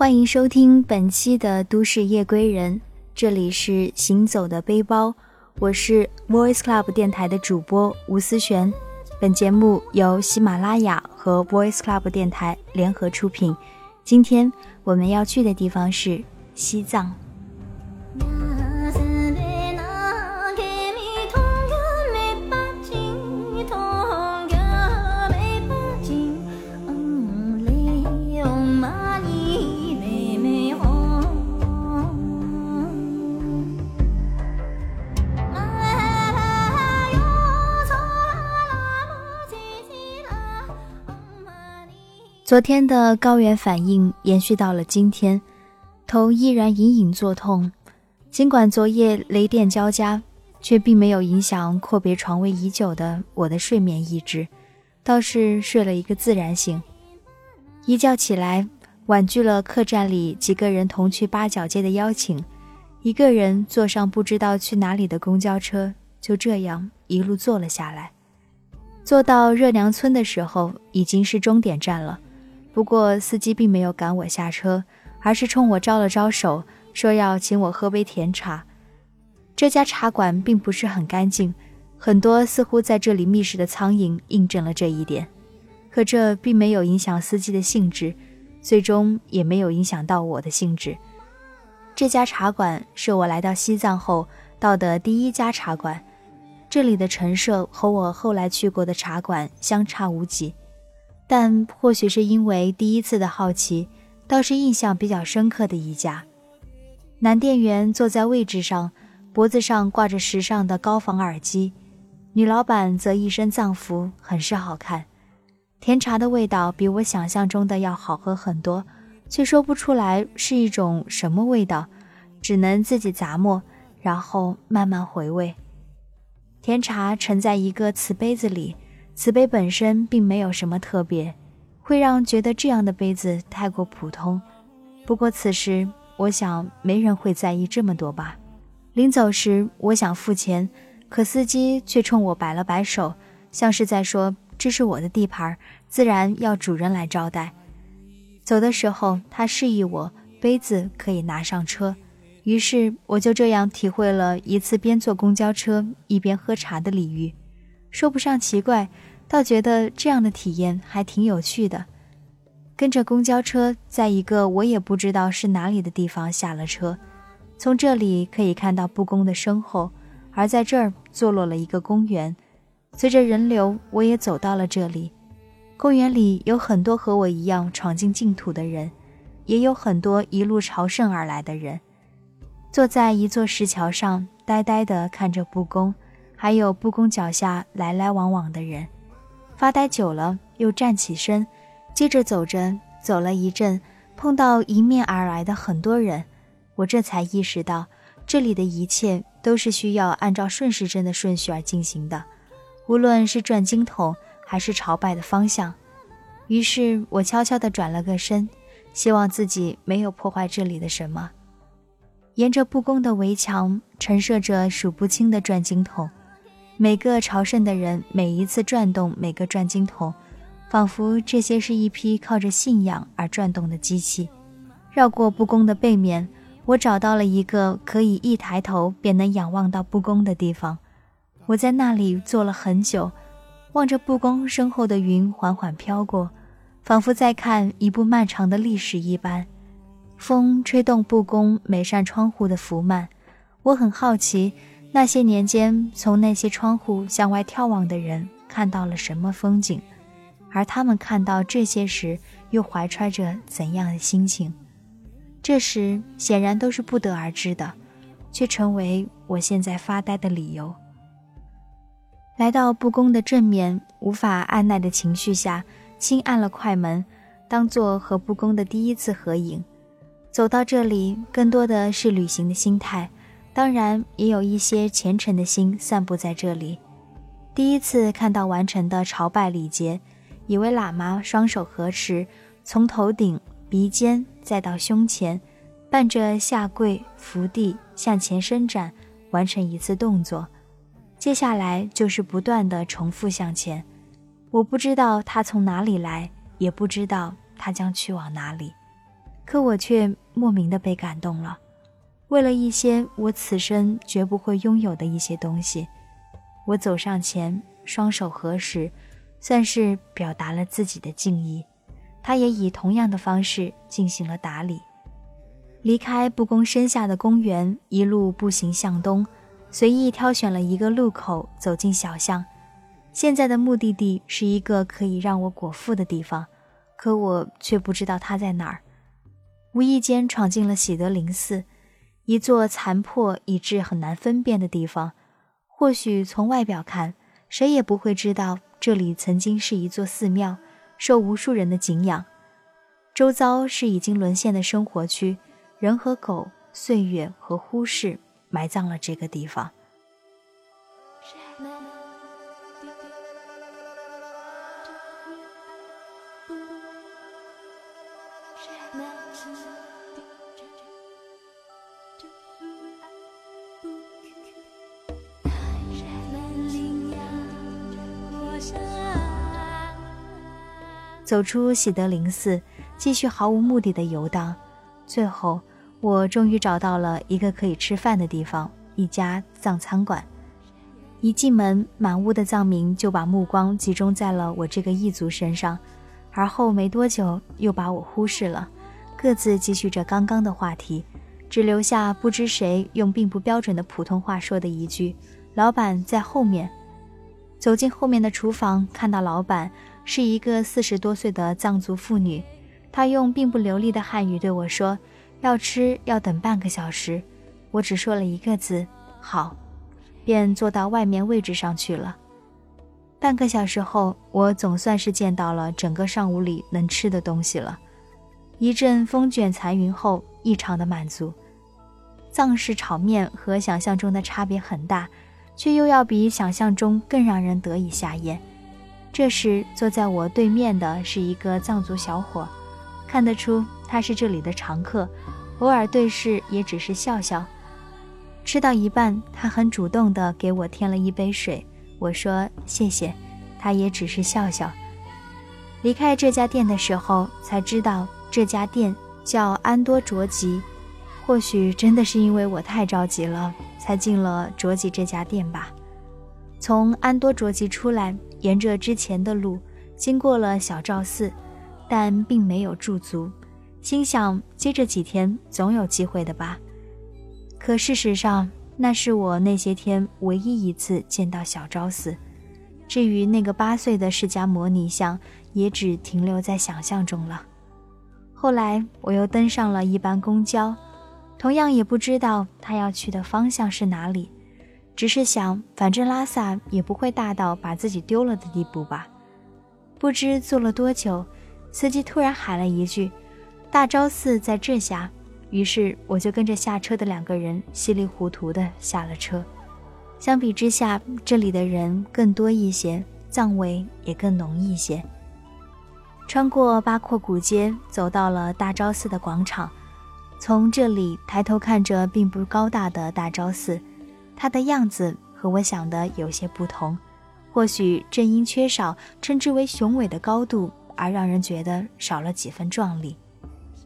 欢迎收听本期的《都市夜归人》，这里是行走的背包，我是 Voice Club 电台的主播吴思璇。本节目由喜马拉雅和 Voice Club 电台联合出品。今天我们要去的地方是西藏。昨天的高原反应延续到了今天，头依然隐隐作痛。尽管昨夜雷电交加，却并没有影响阔别床位已久的我的睡眠意志，倒是睡了一个自然醒。一觉起来，婉拒了客栈里几个人同去八角街的邀请，一个人坐上不知道去哪里的公交车，就这样一路坐了下来。坐到热娘村的时候，已经是终点站了。不过，司机并没有赶我下车，而是冲我招了招手，说要请我喝杯甜茶。这家茶馆并不是很干净，很多似乎在这里觅食的苍蝇印证了这一点。可这并没有影响司机的兴致，最终也没有影响到我的兴致。这家茶馆是我来到西藏后到的第一家茶馆，这里的陈设和我后来去过的茶馆相差无几。但或许是因为第一次的好奇，倒是印象比较深刻的一家。男店员坐在位置上，脖子上挂着时尚的高仿耳机；女老板则一身藏服，很是好看。甜茶的味道比我想象中的要好喝很多，却说不出来是一种什么味道，只能自己咂摸，然后慢慢回味。甜茶盛在一个瓷杯子里。瓷杯本身并没有什么特别，会让觉得这样的杯子太过普通。不过此时，我想没人会在意这么多吧。临走时，我想付钱，可司机却冲我摆了摆手，像是在说：“这是我的地盘，自然要主人来招待。”走的时候，他示意我杯子可以拿上车，于是我就这样体会了一次边坐公交车一边喝茶的礼遇，说不上奇怪。倒觉得这样的体验还挺有趣的，跟着公交车，在一个我也不知道是哪里的地方下了车，从这里可以看到布宫的身后，而在这儿坐落了一个公园。随着人流，我也走到了这里。公园里有很多和我一样闯进净土的人，也有很多一路朝圣而来的人，坐在一座石桥上，呆呆地看着布宫，还有布宫脚下来来往往的人。发呆久了，又站起身，接着走着，走了一阵，碰到迎面而来的很多人，我这才意识到，这里的一切都是需要按照顺时针的顺序而进行的，无论是转经筒还是朝拜的方向。于是我悄悄地转了个身，希望自己没有破坏这里的什么。沿着布宫的围墙，陈设着数不清的转经筒。每个朝圣的人，每一次转动每个转经筒，仿佛这些是一批靠着信仰而转动的机器。绕过布宫的背面，我找到了一个可以一抬头便能仰望到布宫的地方。我在那里坐了很久，望着布宫身后的云缓缓飘过，仿佛在看一部漫长的历史一般。风吹动布宫每扇窗户的拂幔，我很好奇。那些年间，从那些窗户向外眺望的人看到了什么风景？而他们看到这些时，又怀揣着怎样的心情？这时显然都是不得而知的，却成为我现在发呆的理由。来到布宫的正面，无法按耐的情绪下，轻按了快门，当做和布宫的第一次合影。走到这里，更多的是旅行的心态。当然，也有一些虔诚的心散布在这里。第一次看到完成的朝拜礼节，以为喇嘛双手合十，从头顶、鼻尖再到胸前，伴着下跪、伏地、向前伸展，完成一次动作。接下来就是不断的重复向前。我不知道他从哪里来，也不知道他将去往哪里。可我却莫名的被感动了。为了一些我此生绝不会拥有的一些东西，我走上前，双手合十，算是表达了自己的敬意。他也以同样的方式进行了打理。离开布宫深下的公园，一路步行向东，随意挑选了一个路口，走进小巷。现在的目的地是一个可以让我果腹的地方，可我却不知道它在哪儿。无意间闯进了喜德林寺，一座残破以致很难分辨的地方。或许从外表看，谁也不会知道这里曾经是一座寺庙，受无数人的敬仰。周遭是已经沦陷的生活区，人和狗、岁月和忽视埋葬了这个地方。走出喜德林寺，继续毫无目的的游荡，最后我终于找到了一个可以吃饭的地方——一家藏餐馆。一进门，满屋的藏民就把目光集中在了我这个异族身上，而后没多久又把我忽视了，各自继续着刚刚的话题，只留下不知谁用并不标准的普通话说的一句：“老板在后面。”走进后面的厨房，看到老板。是一个四十多岁的藏族妇女，她用并不流利的汉语对我说：“要吃要等半个小时。”我只说了一个字：“好”，便坐到外面位置上去了。半个小时后，我总算是见到了整个上午里能吃的东西了。一阵风卷残云后，异常的满足。藏式炒面和想象中的差别很大，却又要比想象中更让人得以下咽。这时，坐在我对面的是一个藏族小伙，看得出他是这里的常客，偶尔对视也只是笑笑。吃到一半，他很主动地给我添了一杯水，我说谢谢，他也只是笑笑。离开这家店的时候，才知道这家店叫安多卓吉，或许真的是因为我太着急了，才进了卓吉这家店吧。从安多卓吉出来。沿着之前的路，经过了小赵寺，但并没有驻足。心想，接着几天总有机会的吧。可事实上，那是我那些天唯一一次见到小昭寺。至于那个八岁的释迦摩尼像，也只停留在想象中了。后来，我又登上了一班公交，同样也不知道他要去的方向是哪里。只是想，反正拉萨也不会大到把自己丢了的地步吧。不知坐了多久，司机突然喊了一句：“大昭寺在这下。”于是我就跟着下车的两个人稀里糊涂的下了车。相比之下，这里的人更多一些，藏味也更浓一些。穿过八廓古街，走到了大昭寺的广场。从这里抬头看着并不高大的大昭寺。他的样子和我想的有些不同，或许正因缺少称之为雄伟的高度，而让人觉得少了几分壮丽。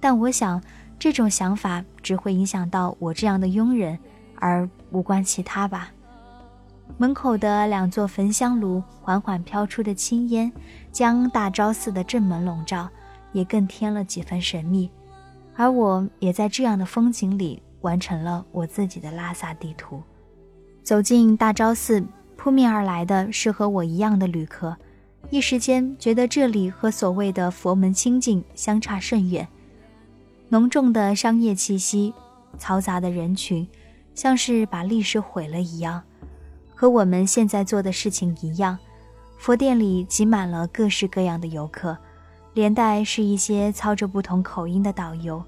但我想，这种想法只会影响到我这样的庸人，而无关其他吧。门口的两座焚香炉缓缓飘出的青烟，将大昭寺的正门笼罩，也更添了几分神秘。而我也在这样的风景里完成了我自己的拉萨地图。走进大昭寺，扑面而来的是和我一样的旅客，一时间觉得这里和所谓的佛门清净相差甚远。浓重的商业气息，嘈杂的人群，像是把历史毁了一样。和我们现在做的事情一样，佛殿里挤满了各式各样的游客，连带是一些操着不同口音的导游。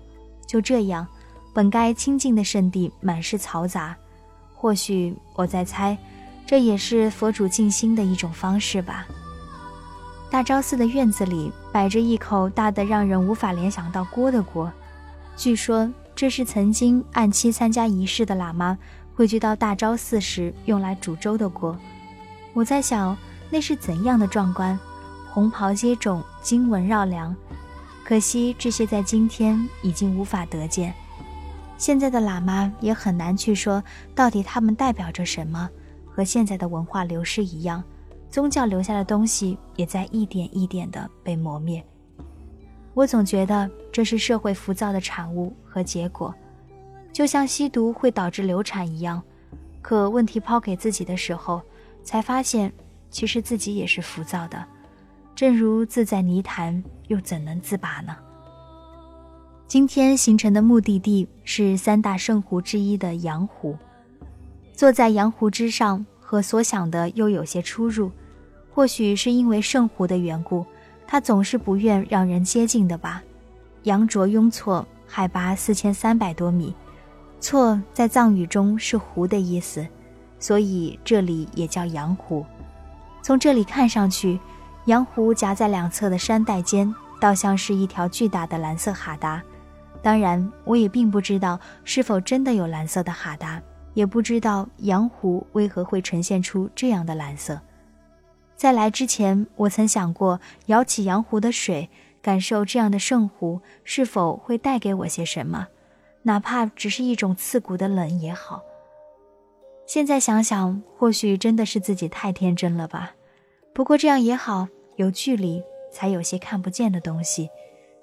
就这样，本该清静的圣地满是嘈杂。或许我在猜，这也是佛主静心的一种方式吧。大昭寺的院子里摆着一口大的让人无法联想到锅的锅，据说这是曾经按期参加仪式的喇嘛汇聚到大昭寺时用来煮粥的锅。我在想，那是怎样的壮观，红袍接踵，经文绕梁。可可惜这些在今天已经无法得见。现在的喇嘛也很难去说到底他们代表着什么，和现在的文化流失一样，宗教留下的东西也在一点一点的被磨灭。我总觉得这是社会浮躁的产物和结果，就像吸毒会导致流产一样。可问题抛给自己的时候，才发现其实自己也是浮躁的。正如自在泥潭，又怎能自拔呢？今天行程的目的地是三大圣湖之一的羊湖。坐在羊湖之上，和所想的又有些出入。或许是因为圣湖的缘故。他总是不愿让人接近的吧？羊卓雍措海拔四千三百多米，措在藏语中是湖的意思，所以这里也叫羊湖。从这里看上去，羊湖夹在两侧的山带间，倒像是一条巨大的蓝色哈达。当然，我也并不知道是否真的有蓝色的哈达，也不知道羊湖为何会呈现出这样的蓝色。在来之前，我曾想过舀起羊湖的水，感受这样的圣湖是否会带给我些什么，哪怕只是一种刺骨的冷也好。现在想想，或许真的是自己太天真了吧。不过这样也好，有距离才有些看不见的东西，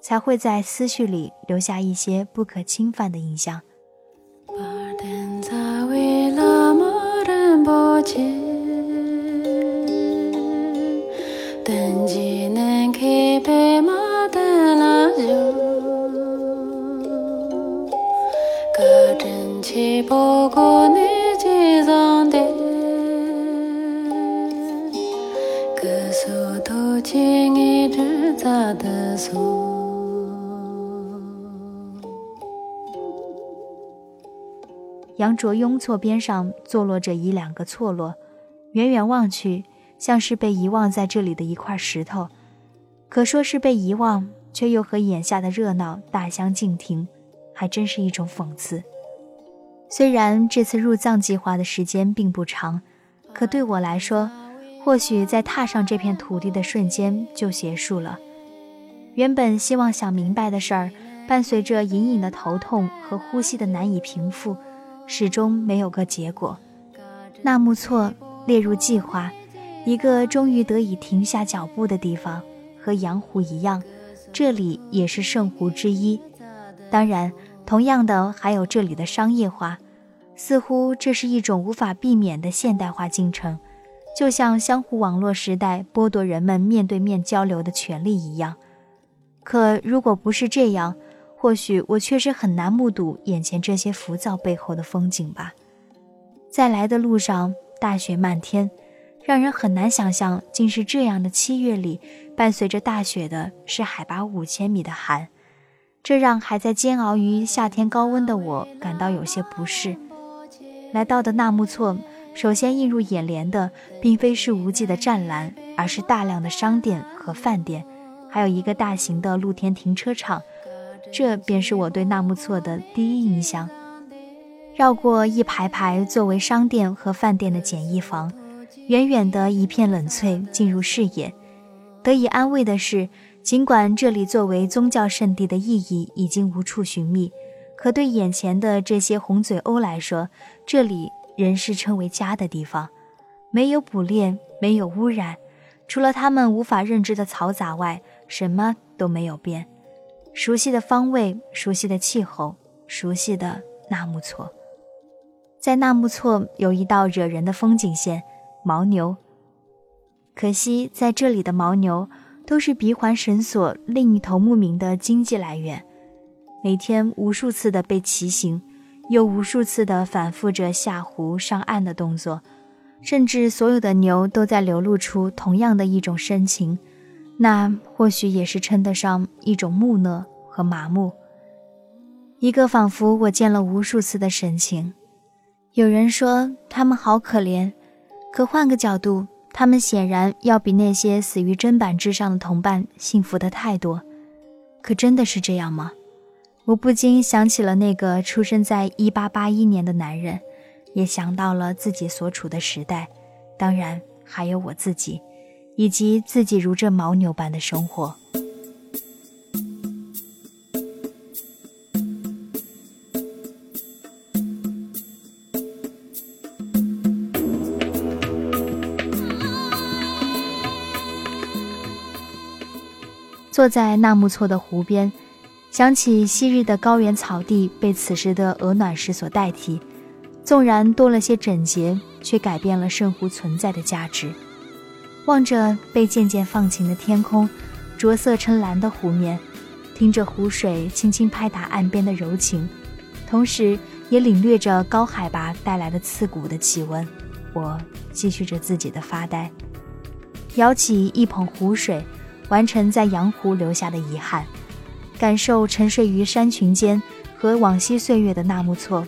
才会在思绪里留下一些不可侵犯的印象。羊卓雍措边上坐落着一两个错落，远远望去，像是被遗忘在这里的一块石头。可说是被遗忘，却又和眼下的热闹大相径庭，还真是一种讽刺。虽然这次入藏计划的时间并不长，可对我来说，或许在踏上这片土地的瞬间就结束了。原本希望想明白的事儿，伴随着隐隐的头痛和呼吸的难以平复。始终没有个结果。纳木错列入计划，一个终于得以停下脚步的地方，和羊湖一样，这里也是圣湖之一。当然，同样的还有这里的商业化，似乎这是一种无法避免的现代化进程，就像相互网络时代剥夺人们面对面交流的权利一样。可如果不是这样，或许我确实很难目睹眼前这些浮躁背后的风景吧。在来的路上，大雪漫天，让人很难想象，竟是这样的七月里，伴随着大雪的是海拔五千米的寒，这让还在煎熬于夏天高温的我感到有些不适。来到的纳木错，首先映入眼帘的，并非是无际的湛蓝，而是大量的商店和饭店，还有一个大型的露天停车场。这便是我对纳木错的第一印象。绕过一排排作为商店和饭店的简易房，远远的一片冷翠进入视野。得以安慰的是，尽管这里作为宗教圣地的意义已经无处寻觅，可对眼前的这些红嘴鸥来说，这里仍是称为家的地方。没有捕猎，没有污染，除了他们无法认知的嘈杂外，什么都没有变。熟悉的方位，熟悉的气候，熟悉的纳木错，在纳木错有一道惹人的风景线——牦牛。可惜在这里的牦牛都是鼻环绳索另一头牧民的经济来源，每天无数次的被骑行，又无数次的反复着下湖上岸的动作，甚至所有的牛都在流露出同样的一种深情。那或许也是称得上一种木讷和麻木，一个仿佛我见了无数次的神情。有人说他们好可怜，可换个角度，他们显然要比那些死于砧板之上的同伴幸福的太多。可真的是这样吗？我不禁想起了那个出生在一八八一年的男人，也想到了自己所处的时代，当然还有我自己。以及自己如这牦牛般的生活。坐在纳木错的湖边想起昔日的高原草地被此时的鹅卵石所代替纵然多了些整洁却改变了圣湖存在的价值。望着被渐渐放晴的天空，着色成蓝的湖面，听着湖水轻轻拍打岸边的柔情，同时也领略着高海拔带来的刺骨的气温，我继续着自己的发呆，舀起一捧湖水。完成在洋湖留下的遗憾，感受沉睡于山群间和往昔岁月的纳木错。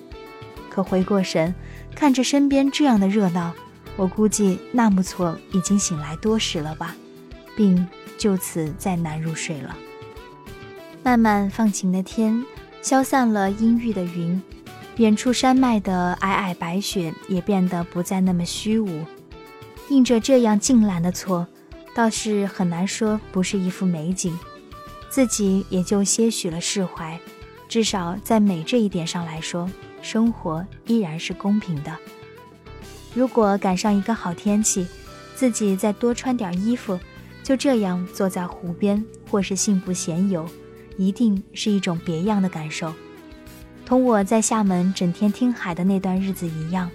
可回过神，看着身边这样的热闹，我估计纳木错已经醒来多时了吧，并就此再难入睡了。慢慢放晴的天，消散了阴郁的云，远处山脉的皑皑白雪也变得不再那么虚无。映着这样静蓝的错。倒是很难说不是一幅美景，自己也就些许了释怀。至少在美这一点上来说，生活依然是公平的。如果赶上一个好天气，自己再多穿点衣服，就这样坐在湖边或是信步闲游，一定是一种别样的感受。同我在厦门整天听海的那段日子一样。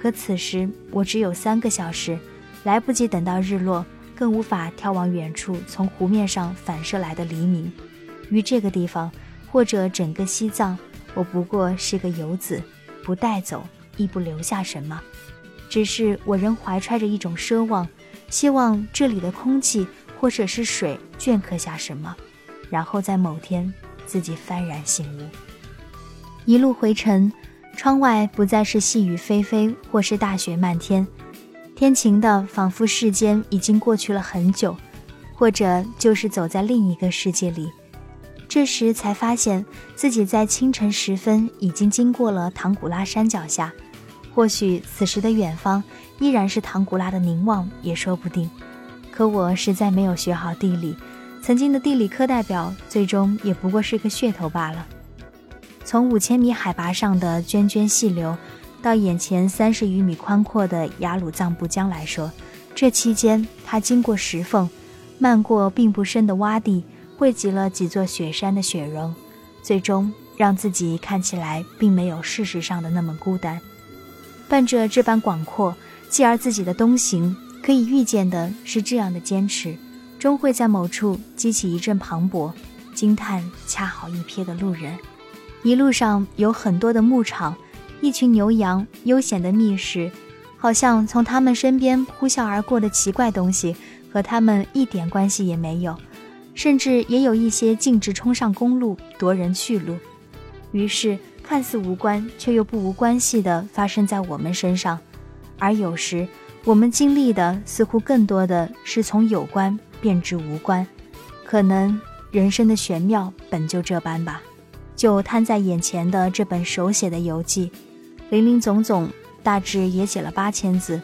可此时我只有三个小时，来不及等到日落。更无法眺望远处从湖面上反射来的黎明。于这个地方，或者整个西藏，我不过是个游子，不带走，亦不留下什么。只是我仍怀揣着一种奢望，希望这里的空气或者是水镌刻下什么，然后在某天自己幡然醒悟。一路回程，窗外不再是细雨霏霏，或是大雪漫天。天晴的，仿佛世间已经过去了很久，或者就是走在另一个世界里。这时才发现自己在清晨时分已经经过了唐古拉山脚下，或许此时的远方依然是唐古拉的凝望，也说不定。可我实在没有学好地理，曾经的地理课代表，最终也不过是个噱头罢了。从五千米海拔上的涓涓细流。到眼前三十余米宽阔的雅鲁藏布江来说，这期间它经过石缝，漫过并不深的洼地，汇集了几座雪山的雪融，最终让自己看起来并没有事实上的那么孤单。伴着这般广阔，继而自己的东行，可以预见的是这样的坚持，终会在某处激起一阵磅礴，惊叹恰好一瞥的路人。一路上有很多的牧场。一群牛羊悠闲的觅食，好像从他们身边呼啸而过的奇怪东西和他们一点关系也没有，甚至也有一些径直冲上公路夺人去路。于是，看似无关却又不无关系的发生在我们身上，而有时我们经历的似乎更多的是从有关变至无关。可能人生的玄妙本就这般吧。就摊在眼前的这本手写的游记。林林总总，大致也写了八千字，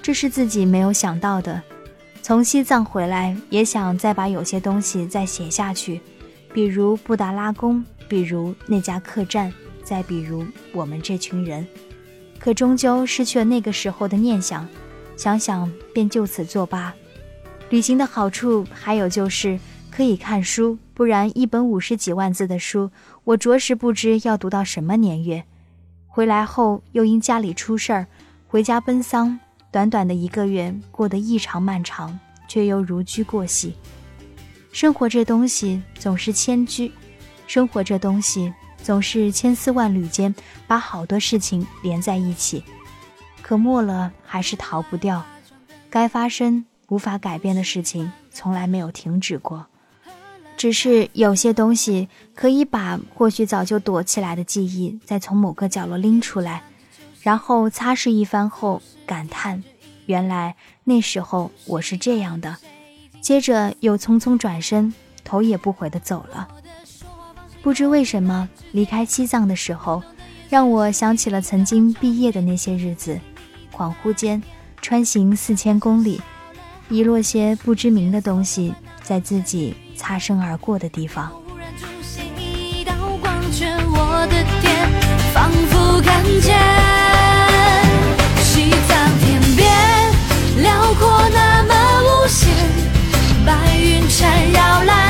这是自己没有想到的。从西藏回来，也想再把有些东西再写下去，比如布达拉宫，比如那家客栈，再比如我们这群人。可终究失去了那个时候的念想，想想便就此作罢。旅行的好处还有就是可以看书，不然一本五十几万字的书，我着实不知要读到什么年月。回来后又因家里出事儿，回家奔丧，短短的一个月过得异常漫长，却又如驹过隙。生活这东西总是迁居，生活这东西总是千丝万缕间把好多事情连在一起，可没了还是逃不掉。该发生无法改变的事情从来没有停止过。只是有些东西可以把或许早就躲起来的记忆再从某个角落拎出来，然后擦拭一番后感叹：原来那时候我是这样的。接着又匆匆转身，头也不回地走了。不知为什么，离开西藏的时候，让我想起了曾经毕业的那些日子。恍惚间，穿行四千公里，遗落些不知名的东西在自己。擦身而过的地方。忽然出现一道光圈，我的天，仿佛看见西藏天边辽阔那么无限，白云缠绕蓝。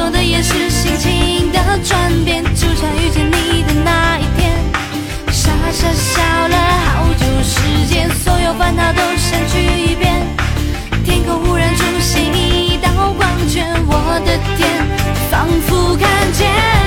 动的也是心情的转变，就像遇见你的那一天，傻傻笑了好久时间，所有烦恼都删去一遍，天空忽然出现一道光圈，我的天，仿佛看见。